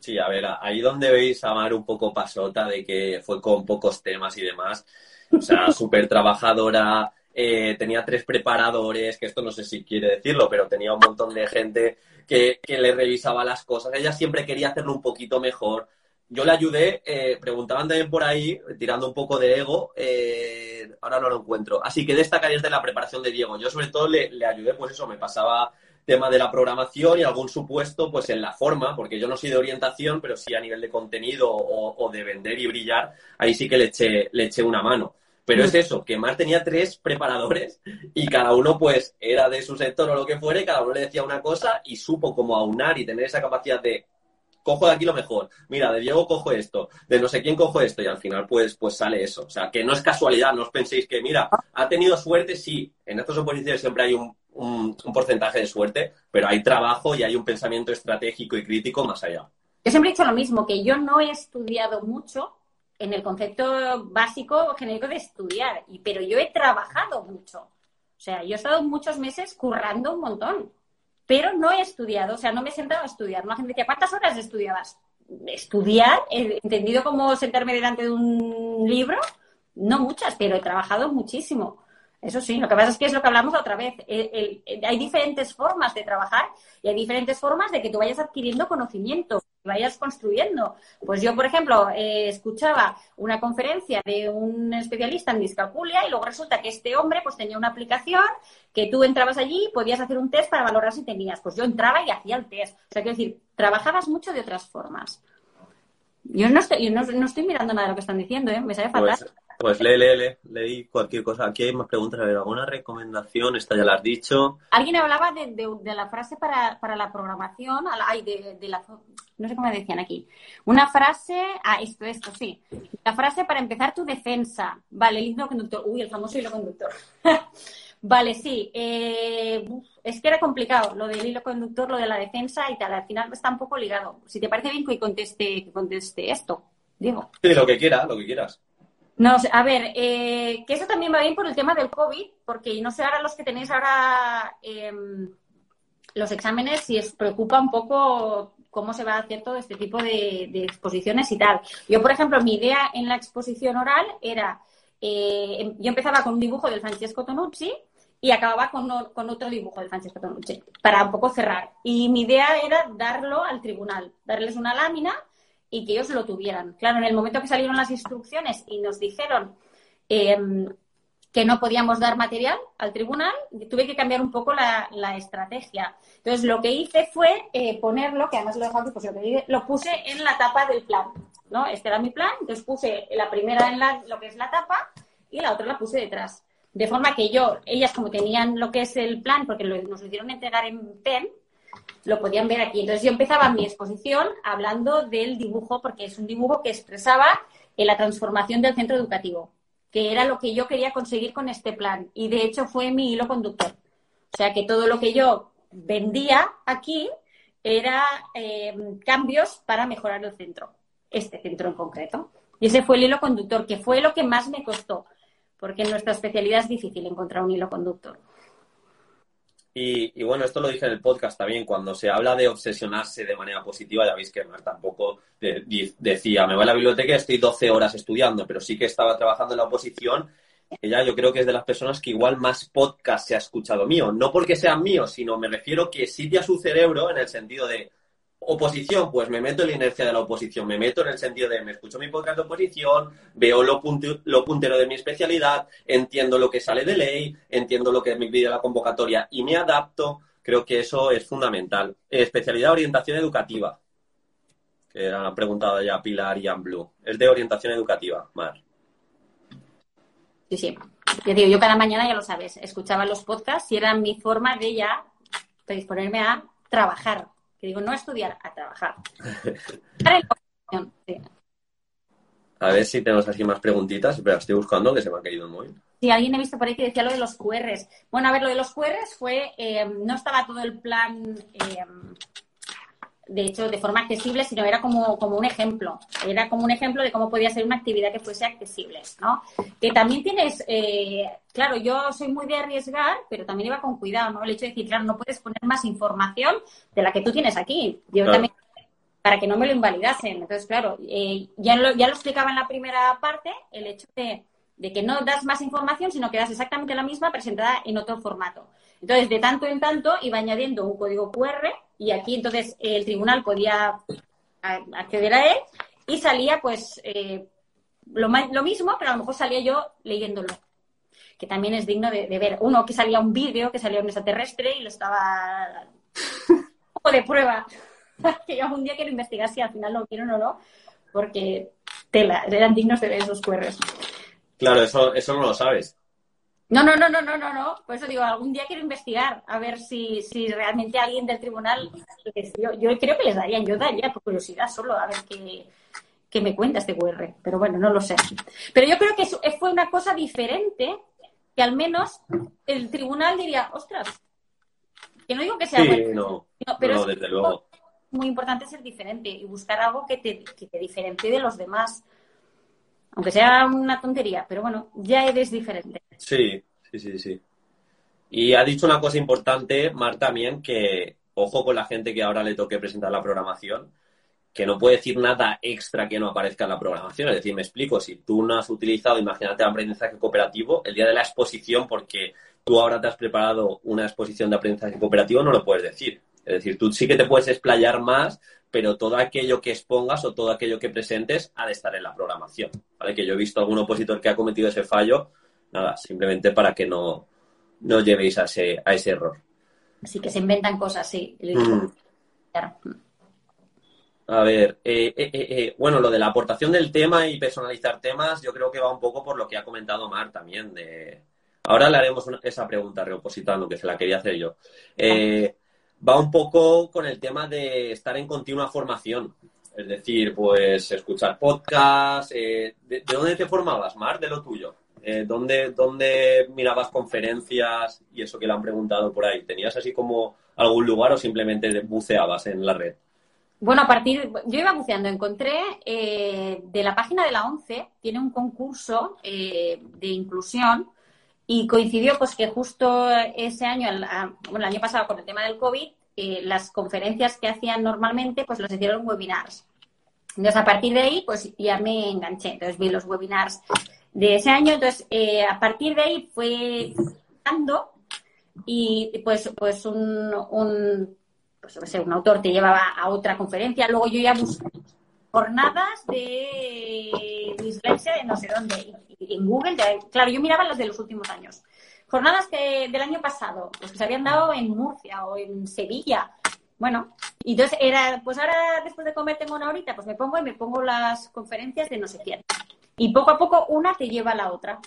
Sí, a ver, ahí donde veis a Mar un poco pasota de que fue con pocos temas y demás. O sea, súper trabajadora, eh, tenía tres preparadores, que esto no sé si quiere decirlo, pero tenía un montón de gente que, le revisaba las cosas. Ella siempre quería hacerlo un poquito mejor. Yo le ayudé, eh, preguntaban también por ahí, tirando un poco de ego, eh, ahora no lo encuentro. Así que destacaría de la preparación de Diego. Yo sobre todo le, le ayudé, pues eso, me pasaba tema de la programación y algún supuesto pues en la forma, porque yo no soy de orientación, pero sí a nivel de contenido o, de vender y brillar, ahí sí que le eché, le eché una mano. Pero es mm. eso, que Mar tenía tres preparadores y cada uno pues era de su sector o lo que fuere, cada uno le decía una cosa y supo cómo aunar y tener esa capacidad de cojo de aquí lo mejor, mira, de Diego cojo esto, de no sé quién cojo esto y al final pues, pues sale eso. O sea, que no es casualidad, no os penséis que, mira, ha tenido suerte, sí, en estas oposiciones siempre hay un, un, porcentaje de suerte, pero hay trabajo y hay un pensamiento estratégico y crítico más allá. Yo siempre he dicho lo mismo, que yo no he estudiado mucho en el concepto básico genérico de estudiar, pero yo he trabajado mucho. O sea, yo he estado muchos meses currando un montón, pero no he estudiado, o sea, no me he sentado a estudiar. La gente decía, ¿cuántas horas estudiabas? Estudiar, entendido como sentarme delante de un libro, no muchas, pero he trabajado muchísimo. Eso sí, lo que pasa es que es lo que hablamos otra vez. hay diferentes formas de trabajar y hay diferentes formas de que tú vayas adquiriendo conocimiento, vayas construyendo. Pues yo, por ejemplo, eh, escuchaba una conferencia de un especialista en discalculia y luego resulta que este hombre pues tenía una aplicación que tú entrabas allí y podías hacer un test para valorar si tenías. Pues yo entraba y hacía el test. O sea, quiero decir, trabajabas mucho de otras formas. Yo no estoy, no, estoy mirando nada de lo que están diciendo, ¿eh? me sale fatal. Pues, pues lee, lee, lee, leí cualquier cosa. Aquí hay más preguntas. A ver, ¿alguna recomendación? Esta ya la has dicho. Alguien hablaba de, de, la frase para, para, la programación, ay, de, de, la... No sé cómo decían aquí. Una frase... Ah, esto, esto, sí. La frase para empezar tu defensa. Vale, el hilo conductor. Uy, el famoso hilo conductor. vale, sí. Eh, es que era complicado lo del hilo conductor, lo de la defensa y tal. Al final está un poco ligado. Si te parece bien que conteste, que conteste esto, digo. Sí, lo que quieras, lo que quieras. No, a ver, eh, que eso también va bien por el tema del COVID, porque no sé ahora los que tenéis ahora em, los exámenes, si os preocupa un poco cómo se va a hacer todo este tipo de, exposiciones y tal. Yo, por ejemplo, mi idea en la exposición oral era, eh, em, yo empezaba con un dibujo del Francesco Tonucci y acababa con, con, otro dibujo del Francesco Tonucci, para un poco cerrar. Y mi idea era darlo al tribunal, darles una lámina y que ellos lo tuvieran. Claro, en el momento que salieron las instrucciones y nos dijeron em, que no podíamos dar material al tribunal, tuve que cambiar un poco la, estrategia. Entonces, lo que hice fue eh, ponerlo, que además lo lo, lo puse en la tapa del plan. ¿no? Este era mi plan, entonces puse la primera en la, lo que es la tapa y la otra la puse detrás. De forma que yo, ellas como tenían lo que es el plan, porque nos lo hicieron entregar en PEN, lo podían ver aquí. Entonces yo empezaba mi exposición hablando del dibujo, porque es un dibujo que expresaba la transformación del centro educativo, que era lo que yo quería conseguir con este plan. Y de hecho fue mi hilo conductor. O sea que todo lo que yo vendía aquí era eh, cambios para mejorar el centro, este centro en concreto. Y ese fue el hilo conductor, que fue lo que más me costó, porque en nuestra especialidad es difícil encontrar un hilo conductor. Y, bueno, esto lo dije en el podcast también, cuando se habla de obsesionarse de manera positiva, ya veis que tampoco decía, me voy a la biblioteca y estoy 12 horas estudiando, pero sí que estaba trabajando en la oposición. Ella yo creo que es de las personas que igual más podcast se ha escuchado mío. No porque sean míos, sino me refiero que sitia su cerebro en el sentido de, Oposición, pues me meto en la inercia de la oposición, me meto en el sentido de me escucho mi podcast de oposición, veo lo, lo puntero de mi especialidad, entiendo lo que sale de ley, entiendo lo que me pide la convocatoria y me adapto. Creo que eso es fundamental. Especialidad orientación educativa, que han preguntado ya Pilar y Blue. Es de orientación educativa, Mar. Sí, sí. Yo, digo, yo cada mañana, ya lo sabes, escuchaba los podcasts y era mi forma de ya predisponerme a trabajar que digo, no a estudiar, a trabajar. A ver si tenemos aquí más preguntitas. Espera, estoy buscando que se me ha caído el móvil. Sí, alguien he visto por ahí que decía lo de los QRs. Bueno, a ver, lo de los QRs fue, eh, no estaba todo el plan eh, de hecho, de forma accesible, sino era como, como un ejemplo. Era como un ejemplo de cómo podía ser una actividad que fuese accesible, ¿no? Que también tienes, eh, claro, yo soy muy de arriesgar, pero también iba con cuidado, ¿no? El hecho de decir, claro, no puedes poner más información de la que tú tienes aquí. Yo también, para que no me lo invalidasen. Entonces, claro, eh, ya, lo, ya lo explicaba en la primera parte, el hecho de, de que no das más información, sino que das exactamente la misma presentada en otro formato. Entonces, de tanto en tanto, iba añadiendo un código QR y aquí entonces el tribunal podía acceder a él y salía pues eh, lo, lo, mismo, pero a lo mejor salía yo leyéndolo, que también es digno de, ver. Uno que salía un vídeo, que salía un extraterrestre y lo estaba un de prueba, que yo algún día quiero investigar si al final lo quieren o no, porque eran dignos de ver esos QRs. Claro, eso, eso no lo sabes. No, no, no, no, no, no, no. Por eso digo, algún día quiero investigar a ver si, si realmente alguien del tribunal, yo, yo creo que les darían, yo daría por curiosidad solo a ver qué, me cuenta este QR, pero bueno, no lo sé. Pero yo creo que fue una cosa diferente que al menos el tribunal diría, ostras, que no digo que sea sí, bueno, no, pero desde luego. muy importante ser diferente y buscar algo que te, que te diferencie de los demás. Aunque sea una tontería, pero bueno, ya eres diferente. Sí, sí, sí, sí. Y ha dicho una cosa importante, Mar, también, que ojo con la gente que ahora le toque presentar la programación, que no puede decir nada extra que no aparezca en la programación. Es decir, me explico, si tú no has utilizado, imagínate, aprendizaje cooperativo, el día de la exposición, porque tú ahora te has preparado una exposición de aprendizaje cooperativo, no lo puedes decir. Es decir, tú sí que te puedes explayar más, pero todo aquello que expongas o todo aquello que presentes ha de estar en la programación. ¿vale? Que yo he visto algún opositor que ha cometido ese fallo, nada, simplemente para que no, no llevéis a ese, a ese error. Así que se inventan cosas, sí. Mm. A ver, eh, eh, eh, bueno, lo de la aportación del tema y personalizar temas, yo creo que va un poco por lo que ha comentado Mar también. De... Ahora le haremos esa pregunta reopositando, que se la quería hacer yo. Va un poco con el tema de estar en continua formación. Es decir, pues escuchar podcasts. ¿de, ¿De dónde te formabas, Mar? De lo tuyo. Eh, ¿dónde, mirabas conferencias y eso que le han preguntado por ahí? ¿Tenías así como algún lugar o simplemente buceabas en la red? Bueno, a partir, yo iba buceando, encontré eh, de la página de la ONCE, tiene un concurso eh, de inclusión y coincidió pues que justo ese año, bueno, el año pasado con el tema del COVID, las conferencias que hacían normalmente pues los hicieron webinars. Entonces, a partir de ahí, pues ya me enganché. Entonces, vi los webinars de ese año. Entonces, eh, a partir de ahí fue dando y pues, pues un, un, pues, un autor te llevaba a otra conferencia. Luego yo ya busqué jornadas de dislexia de no sé dónde. en Google, claro, yo miraba las de los últimos años. Jornadas del año pasado, pues que se habían dado en Murcia o en Sevilla. Bueno, y entonces era, pues ahora después de comer tengo una horita, pues me pongo y me pongo las conferencias de no sé quién. Y poco a poco una te lleva a la otra.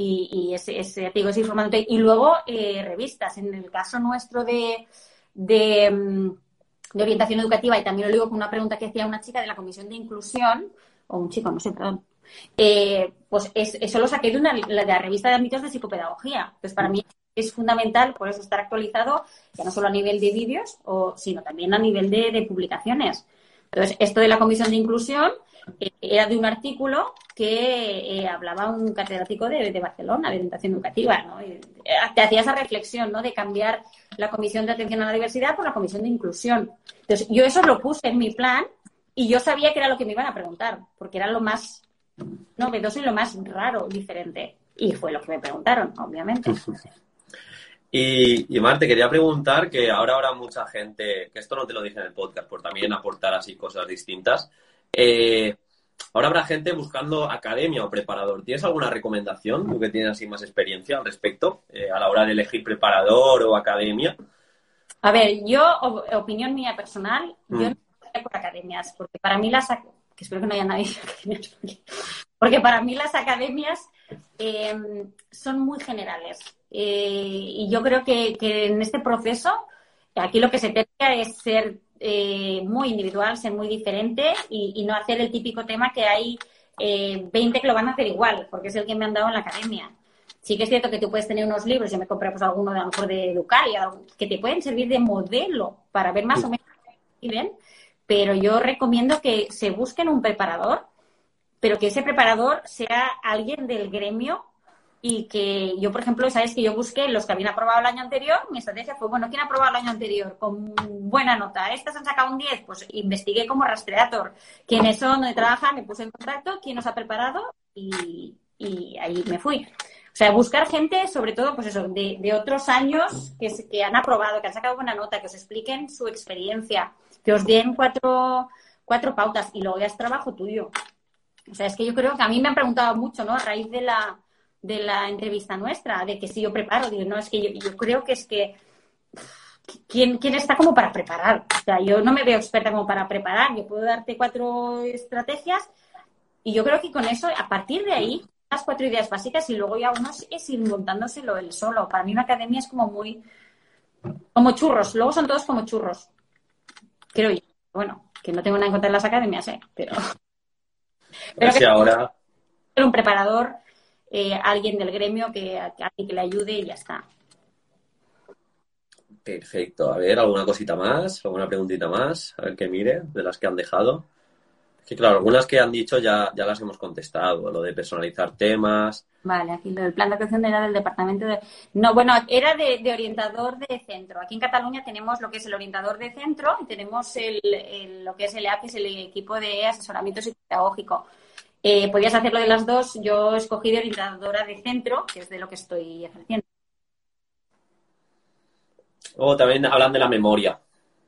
Y, ese, ese, te digo, ese Y luego eh, revistas. En el caso nuestro de, de, mm, de, orientación educativa, y también lo digo con una pregunta que hacía una chica de la Comisión de Inclusión, o un chico, no sé, perdón. Eh, pues eso lo saqué de, una, de la revista de ámbitos de psicopedagogía. Pues para mí es fundamental por eso estar actualizado, ya no solo a nivel de vídeos, o, sino también a nivel de, de publicaciones. Entonces, esto de la Comisión de Inclusión, eh, era de un artículo que eh, hablaba un catedrático de, Barcelona, de orientación educativa, ¿no? Eh, te hacía esa reflexión, ¿no? De cambiar la comisión de atención a la diversidad por la comisión de inclusión. Entonces, yo eso lo puse en mi plan y yo sabía que era lo que me iban a preguntar, porque era lo más novedoso y lo más raro, diferente. Y fue lo que me preguntaron, obviamente. Y, y Mar, te quería preguntar que ahora habrá mucha gente, que esto no te lo dije en el podcast, por también aportar así cosas distintas, eh, ahora habrá gente buscando academia o preparador. ¿Tienes alguna recomendación? Tú que tienes así más experiencia al respecto, eh, a la hora de elegir preparador o academia. A ver, yo, opinión mía personal, yo mm. no voy por academias, porque para mí las que espero que no haya nadie porque, para mí las academias em, son muy generales. Eh, y yo creo que, que, en este proceso, aquí lo que se trata es ser eh, muy individual, ser muy diferente y, no hacer el típico tema que hay eh, 20 que lo van a hacer igual, porque es el que me han dado en la academia. Sí que es cierto que tú puedes tener unos libros, yo me compré pues alguno de a lo mejor de Educaria, que te pueden servir de modelo para ver más o menos qué ven, pero yo recomiendo que se busquen un preparador, pero que ese preparador sea alguien del gremio y que yo, por ejemplo, sabes que yo busqué los que habían aprobado el año anterior, mi estrategia fue, bueno, ¿quién ha aprobado el año anterior? Con buena nota. Estas han sacado un 10, pues investigué como rastreador quiénes son, dónde trabajan, me puse en contacto, quién nos ha preparado y, ahí me fui. O sea, buscar gente, sobre todo, pues eso, de, de otros años que, que han aprobado, que han sacado buena nota, que os expliquen su experiencia, que os den cuatro, cuatro pautas y luego ya es trabajo tuyo. O sea, es que yo creo que a mí me han preguntado mucho, ¿no? A raíz de la, de la entrevista nuestra, de que si yo preparo, digo, no, es que yo, creo que es que ¿quién, ¿quién, está como para preparar? O sea, yo no me veo experta como para preparar, yo puedo darte cuatro estrategias y yo creo que con eso, a partir de ahí, las cuatro ideas básicas y luego ya uno es ir montándoselo él solo. Para mí una academia es como muy, como churros, luego son todos como churros. Creo yo. Bueno, que no tengo nada en contra de las academias, ¿eh? Pero... Pero que ahora... Un preparador eh, alguien del gremio que, que, que le ayude y ya está. Perfecto. A ver, ¿alguna cosita más? ¿Alguna preguntita más? A ver que mire, de las que han dejado. Que claro, algunas que han dicho ya, ya las hemos contestado, lo de personalizar temas. Vale, aquí lo del plan de actuación era del departamento de... No, bueno, era de, orientador de centro. Aquí en Cataluña tenemos lo que es el orientador de centro y tenemos el, lo que es el EAP, que es el equipo de asesoramiento psicopedagógico. Eh, podías hacerlo de las dos. Yo escogí de orientadora de centro, que es de lo que estoy ejerciendo. O también hablan de la memoria.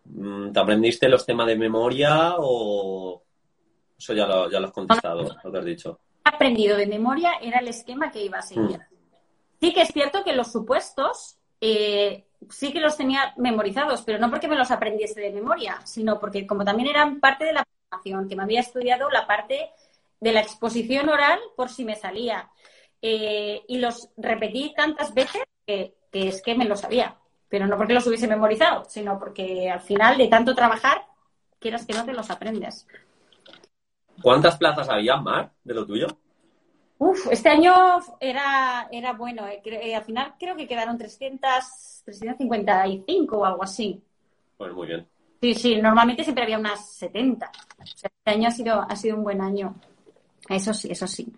Mm, ¿Te aprendiste los temas de memoria o eso ya lo, ya lo has contestado, lo que has dicho? Aprendido de memoria, era el esquema que iba a seguir. Mm. Sí que es cierto que los supuestos eh, sí que los tenía memorizados, pero no porque me los aprendiese de memoria, sino porque como también eran parte de la formación, que me había estudiado la parte de la exposición oral por si me salía. Eh, y los repetí tantas veces que, es que me lo sabía. Pero no porque los hubiese memorizado, sino porque al final de tanto trabajar, quieras que no te los aprendes. ¿Cuántas plazas había, Mar, de lo tuyo? Uf, este año era, era bueno. Eh, eh, al final creo que quedaron 300, 355 o algo así. Pues muy bien. Sí, sí, normalmente siempre había unas 70. este año ha sido, ha sido un buen año. Eso sí, eso sí.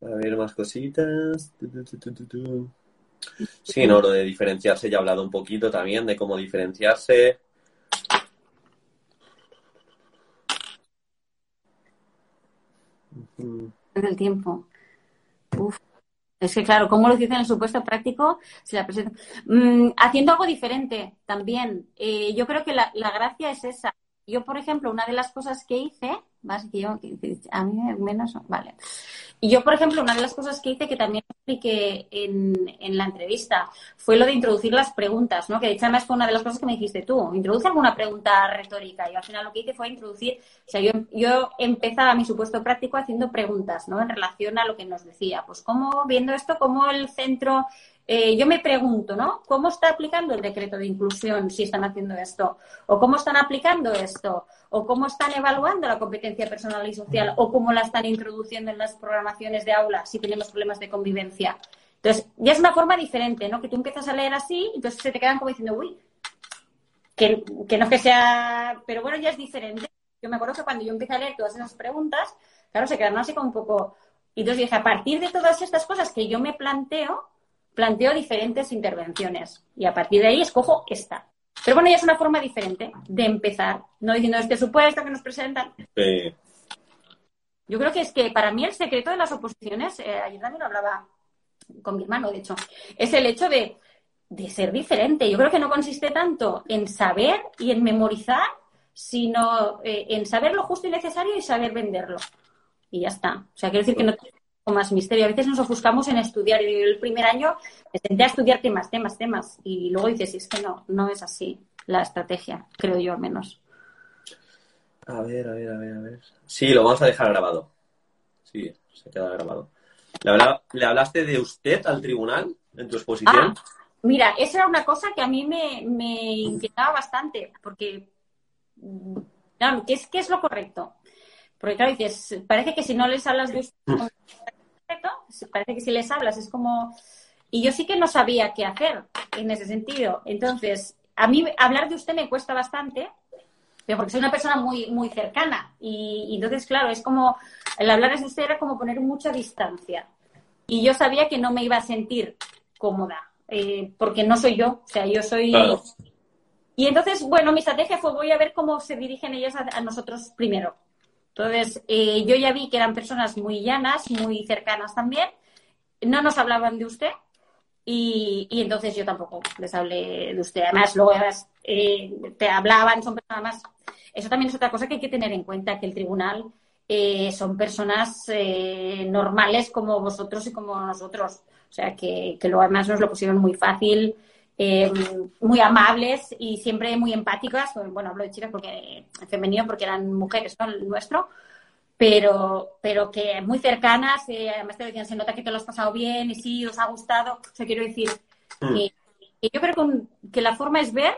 A ver, más cositas. Sí, no, lo de diferenciarse ya he hablado un poquito también de cómo diferenciarse. El tiempo. Uf. Es que, claro, ¿cómo lo dicen en el supuesto práctico? Se la mm, haciendo algo diferente también. Eh, yo creo que la, la gracia es esa. Yo, por ejemplo, una de las cosas que hice más que yo, a mí menos, vale. Y yo, por ejemplo, una de las cosas que hice que también expliqué en, en la entrevista fue lo de introducir las preguntas, ¿no? Que de hecho además fue una de las cosas que me dijiste tú, introduce alguna pregunta retórica. Y al final lo que hice fue introducir, o sea, yo, yo empezaba mi supuesto práctico haciendo preguntas, ¿no? En relación a lo que nos decía, pues cómo, viendo esto, cómo el centro eh, yo me pregunto, ¿no? ¿Cómo está aplicando el decreto de inclusión si están haciendo esto? ¿O cómo están aplicando esto? ¿O cómo están evaluando la competencia personal y social? ¿O cómo la están introduciendo en las programaciones de aula si tenemos problemas de convivencia? Entonces, ya es una forma diferente, ¿no? Que tú empiezas a leer así y entonces se te quedan como diciendo, uy, que, que no que sea... Pero bueno, ya es diferente. Yo me acuerdo que cuando yo empecé a leer todas esas preguntas, claro, se quedaron así como un poco... Y entonces dije, a partir de todas estas cosas que yo me planteo, planteo diferentes intervenciones y a partir de ahí escojo esta. Pero bueno, ya es una forma diferente de empezar, no diciendo este supuesto que nos presentan. Yo creo que es que para mí el secreto de las oposiciones, eh, ayer también lo hablaba con mi hermano, de hecho, es el hecho de, ser diferente. Yo creo que no consiste tanto en saber y en memorizar, sino eh, en saber lo justo y necesario y saber venderlo. Y ya está. O sea, quiero decir que no más misterio. A veces nos ofuscamos en estudiar. Y el primer año me senté a estudiar temas, temas, temas. Y luego dices, es que no, no es así la estrategia, creo yo al menos. A ver, a ver, a ver, a ver. Sí, lo vamos a dejar grabado. Sí, se queda grabado. ¿Le, hablaste de usted al tribunal en tu exposición? Ah, mira, esa era una cosa que a mí me, me inquietaba bastante, porque, claro, ¿qué es, ¿qué es lo correcto? Porque claro, dices, parece que si no les hablas de usted mm parece que si les hablas es como... Y yo sí que no sabía qué hacer en ese sentido. Entonces, a mí hablar de usted me cuesta bastante, pero porque soy una persona muy, muy cercana. Y, entonces, claro, es como, el hablar de usted era como poner mucha distancia. Y yo sabía que no me iba a sentir cómoda, eh, porque no soy yo, o sea, yo soy... Y entonces, bueno, mi estrategia fue voy a ver cómo se dirigen ellas a nosotros primero. Entonces, eh, yo ya vi que eran personas muy llanas, muy cercanas también. No nos hablaban de usted y, entonces yo tampoco les hablé de usted. Además, luego eh, te hablaban, son personas más. Eso también es otra cosa que hay que tener en cuenta, que el tribunal eh, son personas normales como vosotros y como nosotros. O sea, que, que luego además nos lo pusieron muy fácil eh, muy amables y siempre muy empáticas. Bueno, hablo de chicas porque femenino porque eran mujeres, ¿no? El nuestro. Pero, pero que muy cercanas, eh, además te decían, se nota que te lo has pasado bien y sí, os ha gustado. O sea, quiero decir mm. que, yo creo que, que la forma es ver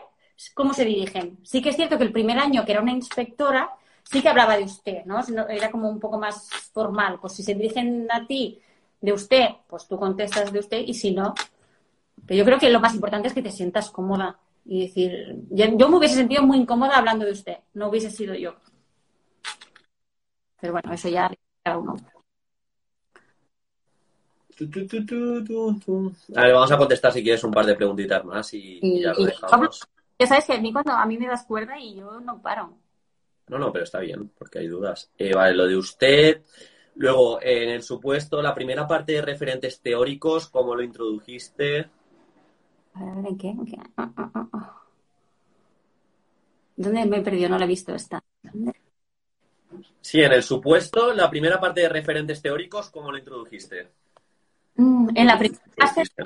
cómo se dirigen. Sí que es cierto que el primer año, que era una inspectora, sí que hablaba de usted, ¿no? Era como un poco más formal. Pues si se dirigen a ti de usted, pues tú contestas de usted y si no, Pero yo creo que lo más importante es que te sientas cómoda y decir, yo, me hubiese sentido muy incómoda hablando de usted, no hubiese sido yo. Pero bueno, eso ya cada uno. A ver, vamos a contestar si quieres un par de preguntitas más y, y Y, ya lo dejamos. ya sabes que a mí cuando a mí me das cuerda y yo no paro. No, no, pero está bien, porque hay dudas. Eh, vale, lo de usted. Luego, eh, en el supuesto, la primera parte de referentes teóricos, ¿cómo lo introdujiste? A ver, ¿en qué? ¿En qué? Ah, ah, ah. ¿Dónde me he perdido? No la he visto esta. ¿Dónde? Sí, en el supuesto, la primera parte de referentes teóricos, ¿cómo lo introdujiste? Mm, En la primera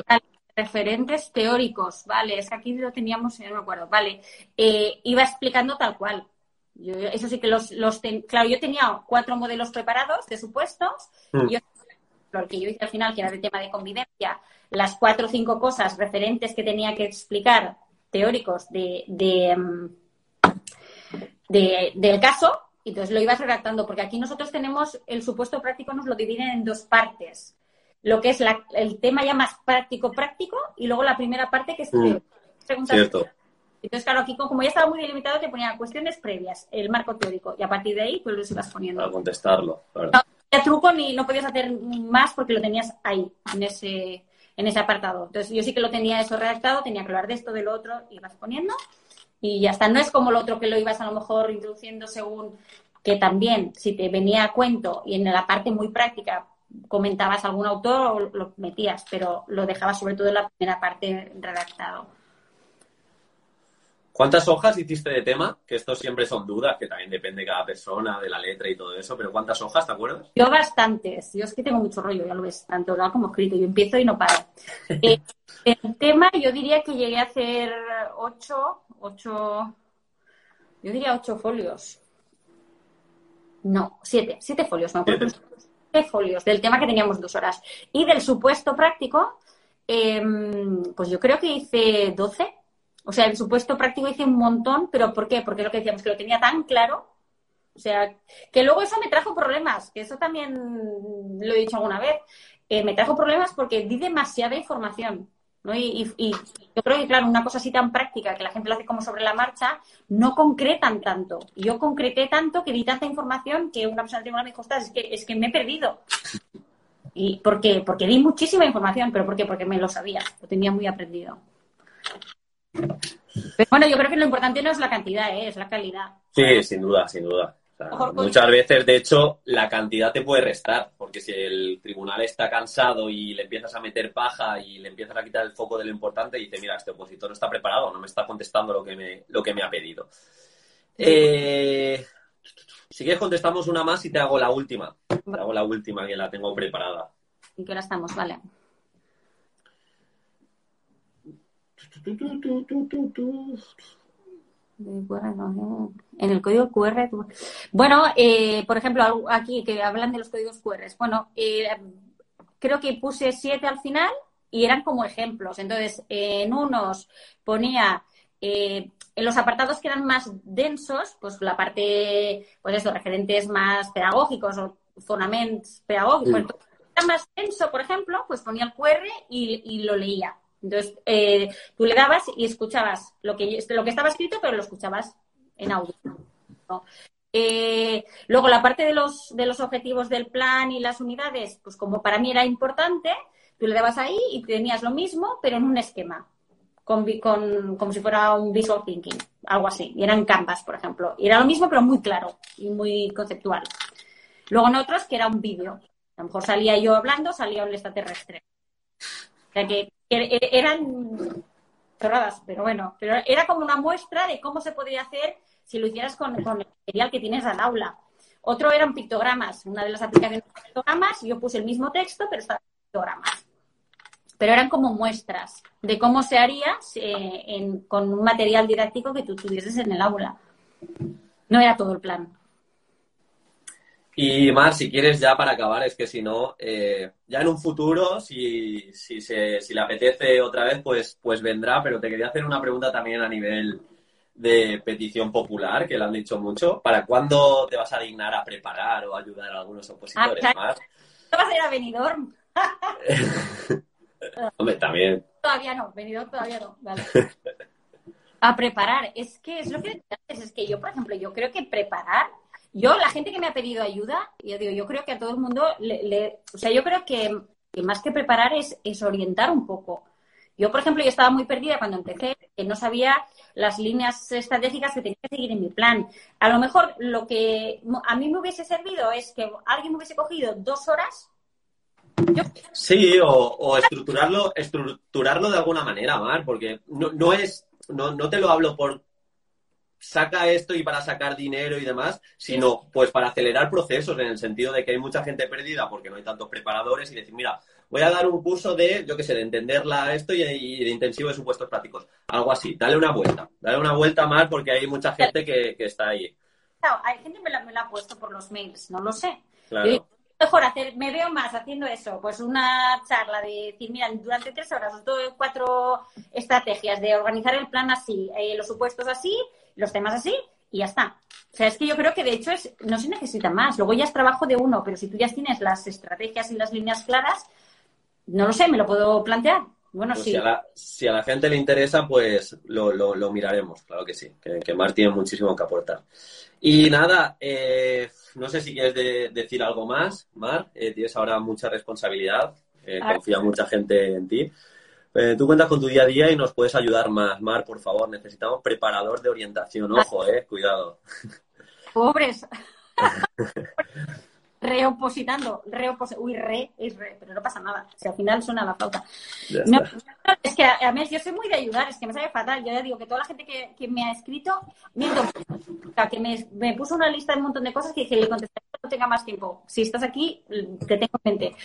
vale, referentes teóricos, vale, es que aquí lo teníamos, no me acuerdo, vale, Eh, iba explicando tal cual. Yo, eso sí que los, los ten- claro, yo tenía cuatro modelos preparados de supuestos, Mm. yo, lo que yo hice al final, que era de tema de convivencia, las cuatro o cinco cosas referentes que tenía que explicar teóricos de, de, mm, de- del caso, y entonces lo ibas redactando, porque aquí nosotros tenemos el supuesto práctico, nos lo dividen en dos partes. Lo que es la- el tema ya más práctico-práctico y luego la primera parte que es Mm. preguntas. Cierto. Entonces, claro, aquí como ya estaba muy delimitado, te ponía cuestiones previas, el marco teórico, y a partir de ahí pues los ibas poniendo. Para contestarlo. claro. No truco ni no podías hacer más porque lo tenías ahí, en ese, en ese apartado. Entonces, yo sí que lo tenía eso redactado, tenía que hablar de esto, de lo otro, ibas poniendo y ya está. No es como lo otro que lo ibas a lo mejor introduciendo según que también, si te venía a cuento y en la parte muy práctica comentabas algún autor o lo metías, pero lo dejabas sobre todo en la primera parte redactado. ¿Cuántas hojas hiciste de tema? Que esto siempre son dudas, que también depende de cada persona, de la letra y todo eso, pero ¿cuántas hojas, te acuerdas? Yo bastantes. Yo es que tengo mucho rollo, ya lo ves, tanto oral como escrito. Yo empiezo y no paro. Eh, el tema, yo diría que llegué a hacer ocho, ocho, yo diría ocho folios. No, siete, siete folios, me acuerdo. Siete folios del tema que teníamos dos horas. Y del supuesto práctico, em, pues yo creo que hice doce. O sea, el supuesto práctico hice un montón, pero ¿por qué? Porque lo que decíamos, que lo tenía tan claro o sea, que luego eso me trajo problemas, que eso también lo he dicho alguna vez. Eh, me trajo problemas porque di demasiada información. ¿no? Y, y- y yo creo que, claro, una cosa así tan práctica que la gente lo hace como sobre la marcha, no concretan tanto. Yo concreté tanto que di tanta información que una persona tribunal me dijo, "Ostras, es que, es que me he perdido. ¿Y por qué? Porque di muchísima información, pero ¿por qué? Porque me lo sabía, lo tenía muy aprendido. Pero bueno, yo creo que lo importante no es la cantidad, ¿eh? es la calidad. Sí, sin duda, sin duda. O sea, muchas veces, de hecho, la cantidad te puede restar, porque si el tribunal está cansado y le empiezas a meter paja y le empiezas a quitar el foco de lo importante, dice, mira, este opositor no está preparado, no me está contestando lo que me, lo que me ha pedido. Eh, si quieres contestamos una más y te hago la última. Te hago la última que la tengo preparada. ¿En qué hora estamos? Vale. En el código QR. Bueno, eh, por ejemplo, aquí que hablan de los códigos QR. Bueno, eh, creo que puse siete al final y eran como ejemplos. Entonces, en unos ponía eh, en los apartados que eran más densos, pues la parte, pues eso, referentes más pedagógicos o fonamentos pedagógicos. Entonces, era más denso, por ejemplo, pues ponía el QR y, y lo leía. Entonces, eh, tú le dabas y escuchabas lo que, lo que estaba escrito, pero lo escuchabas en audio. Eh, luego, la parte de los, de los objetivos del plan y las unidades, pues como para mí era importante, tú le dabas ahí y tenías lo mismo, pero en un esquema, con, con- como si fuera un visual thinking, algo así. Y eran canvas, por ejemplo. Y era lo mismo, pero muy claro y muy conceptual. Luego en otros que era un vídeo. A lo mejor salía yo hablando, salía un extraterrestre. O sea que, que eran pero bueno, pero era como una muestra de cómo se podría hacer si lo hicieras con, el material que tienes al aula. Otro eran pictogramas, una de las aplicaciones de pictogramas, yo puse el mismo texto, pero estaba en pictogramas. Pero eran como muestras de cómo se haría eh, con un material didáctico que tú tuvieses en el aula. No era todo el plan. Y Mar, si quieres ya para acabar, es que si no, eh, ya en un futuro, si, si, se, si le apetece otra vez, pues, pues vendrá, pero te quería hacer una pregunta también a nivel de petición popular, que le han dicho mucho. ¿Para cuándo te vas a dignar a preparar o ayudar a algunos opositores Ah, más? ¿Qué vas a ir a Benidorm? Hombre, también. Todavía no, venido todavía no. Vale. A preparar. Es que es lo que es que yo, por ejemplo, yo creo que preparar. Yo, la gente que me ha pedido ayuda, yo digo, yo creo que a todo el mundo le. o sea, yo creo que, más que preparar es, es orientar un poco. Yo, por ejemplo, yo estaba muy perdida cuando empecé, que no sabía las líneas estratégicas que tenía que seguir en mi plan. A lo mejor lo que a mí me hubiese servido es que alguien me hubiese cogido dos horas Sí, o, estructurarlo, estructurarlo de alguna manera, Mar, porque no, no es, no, no te lo hablo por saca esto y para sacar dinero y demás, sino pues para acelerar procesos en el sentido de que hay mucha gente perdida porque no hay tantos preparadores y decir, mira, voy a dar un curso de, yo qué sé, de entenderla esto y, de intensivo de supuestos prácticos. Algo así, dale una vuelta, dale una vuelta más porque hay mucha gente que, está ahí. Claro, hay gente que me la, me la ha puesto por los mails, no lo sé. Claro mejor hacer, me veo más haciendo eso, pues una charla de decir, mira, durante tres horas os doy cuatro estrategias de organizar el plan así, eh, los supuestos así, los temas así, y ya está. O sea, es que yo creo que de hecho es, no se necesita más. Luego ya es trabajo de uno, pero si tú ya tienes las estrategias y las líneas claras, no lo sé, me lo puedo plantear. Bueno, pues sí. Si a, la, gente le interesa, pues lo, miraremos, claro que sí, que, que Mar tiene muchísimo que aportar. Y nada, eh, no sé si quieres decir algo más, Mar. Eh, tienes ahora mucha responsabilidad. Eh, confía mucha gente en ti. Eh, tú cuentas con tu día a día y nos puedes ayudar más. Mar, por favor, necesitamos preparador de orientación. Ojo, eh, cuidado. Pobres. reopositando, reopos uy, re, es re, pero no pasa nada, si al final suena la flauta. No, es que a, mí yo soy muy de ayudar, es que me sale fatal, yo ya digo que toda la gente que, que me ha escrito, miento, que me, me, puso una lista de un montón de cosas que dije, le contesté no tenga más tiempo, si estás aquí, te tengo en mente.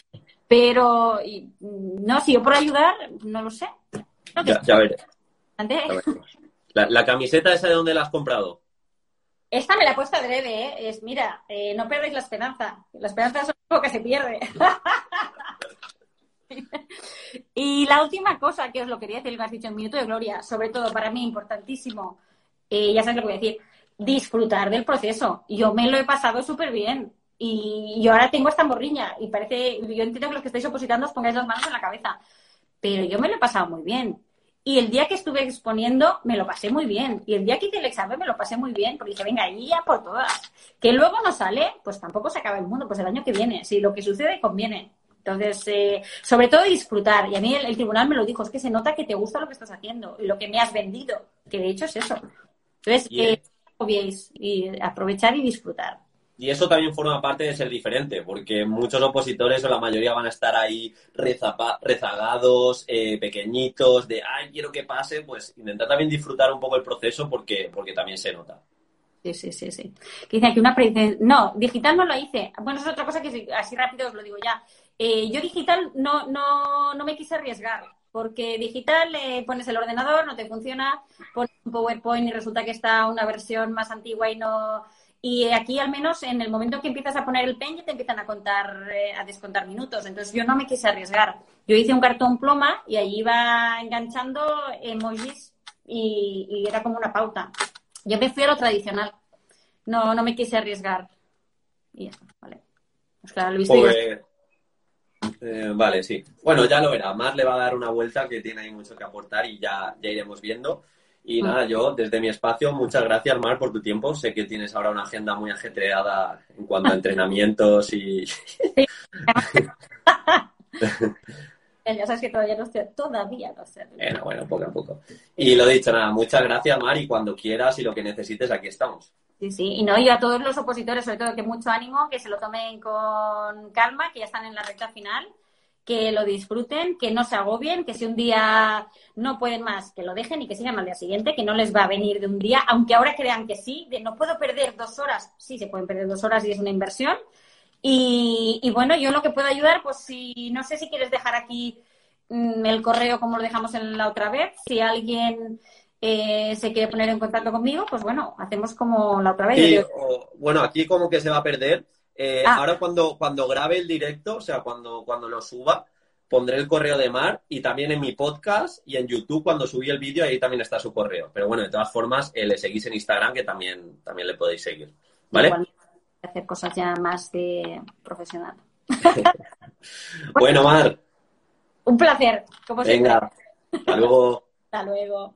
Pero, no, si yo por ayudar, no lo sé. ya, ya veré. La, la camiseta esa de dónde la has comprado. Esta me la he puesto adrede, ¿eh? Es, mira, eh, no perdéis la esperanza. La esperanza es algo que se pierde. y la última cosa que os lo quería decir, lo has dicho en Minuto de Gloria, sobre todo para mí importantísimo, eh, ya sabes lo que voy a decir, disfrutar del proceso. Yo me lo he pasado súper bien. Y yo ahora tengo esta morriña y parece, yo entiendo que los que estáis opositando os pongáis las manos en la cabeza, pero yo me lo he pasado muy bien. Y el día que estuve exponiendo me lo pasé muy bien. Y el día que hice el examen me lo pasé muy bien, porque dije, venga, ahí ya por todas. Que luego no sale, pues tampoco se acaba el mundo, pues el año que viene. Si lo que sucede conviene. Entonces, eh, sobre todo disfrutar. Y a mí el, tribunal me lo dijo, es que se nota que te gusta lo que estás haciendo y lo que me has vendido, que de hecho es eso. Entonces, eh, y aprovechar y disfrutar. Y eso también forma parte de ser diferente, porque muchos opositores o la mayoría van a estar ahí rezagados, eh, pequeñitos, de, ay, quiero que pase, pues intentar también disfrutar un poco el proceso porque, porque también se nota. Sí, sí, sí, sí. Que dice aquí una no, digital no lo hice. Bueno, es otra cosa que así rápido os lo digo ya. Eh, yo digital no, no, no me quise arriesgar, porque digital eh, pones el ordenador, no te funciona, pones un PowerPoint y resulta que está una versión más antigua y no y aquí, al menos, en el momento que empiezas a poner el pen, ya te empiezan a contar, eh, a descontar minutos. Entonces, yo no me quise arriesgar. Yo hice un cartón ploma y ahí iba enganchando emojis y, era como una pauta. Yo me fui a lo tradicional. No, no me quise arriesgar. Y ya vale. Pues claro, lo viste eh, vale, sí. Bueno, ya lo verá. Mar le va a dar una vuelta que tiene ahí mucho que aportar y ya, ya iremos viendo. Y nada, yo desde mi espacio, muchas gracias, Mar, por tu tiempo. Sé que tienes ahora una agenda muy ajetreada en cuanto a entrenamientos y. ya sabes que todavía no estoy, todavía no sé. Bueno, bueno, poco a poco. Y lo dicho, nada, muchas gracias, Mar, y cuando quieras y lo que necesites, aquí estamos. Sí, sí, y no, y a todos los opositores, sobre todo, que mucho ánimo, que se lo tomen con calma, que ya están en la recta final que lo disfruten, que no se agobien, que si un día no pueden más, que lo dejen y que sigan al día siguiente, que no les va a venir de un día, aunque ahora crean que sí, de no puedo perder dos horas, sí se pueden perder dos horas y es una inversión. Y, bueno, yo lo que puedo ayudar, pues si no sé si quieres dejar aquí mm, el correo como lo dejamos en la otra vez, si alguien eh, se quiere poner en contacto conmigo, pues bueno, hacemos como la otra vez. bueno, aquí como que se va a perder, eh, ah. Ahora cuando, cuando grabe el directo, o sea, cuando, cuando lo suba, pondré el correo de Mar y también en mi podcast y en YouTube cuando subí el vídeo ahí también está su correo. Pero bueno, de todas formas, eh, le seguís en Instagram que también, también le podéis seguir. ¿Vale? hacer cosas ya más de profesional. bueno, Mar, Un placer, como siempre. Venga, hasta luego. Hasta luego.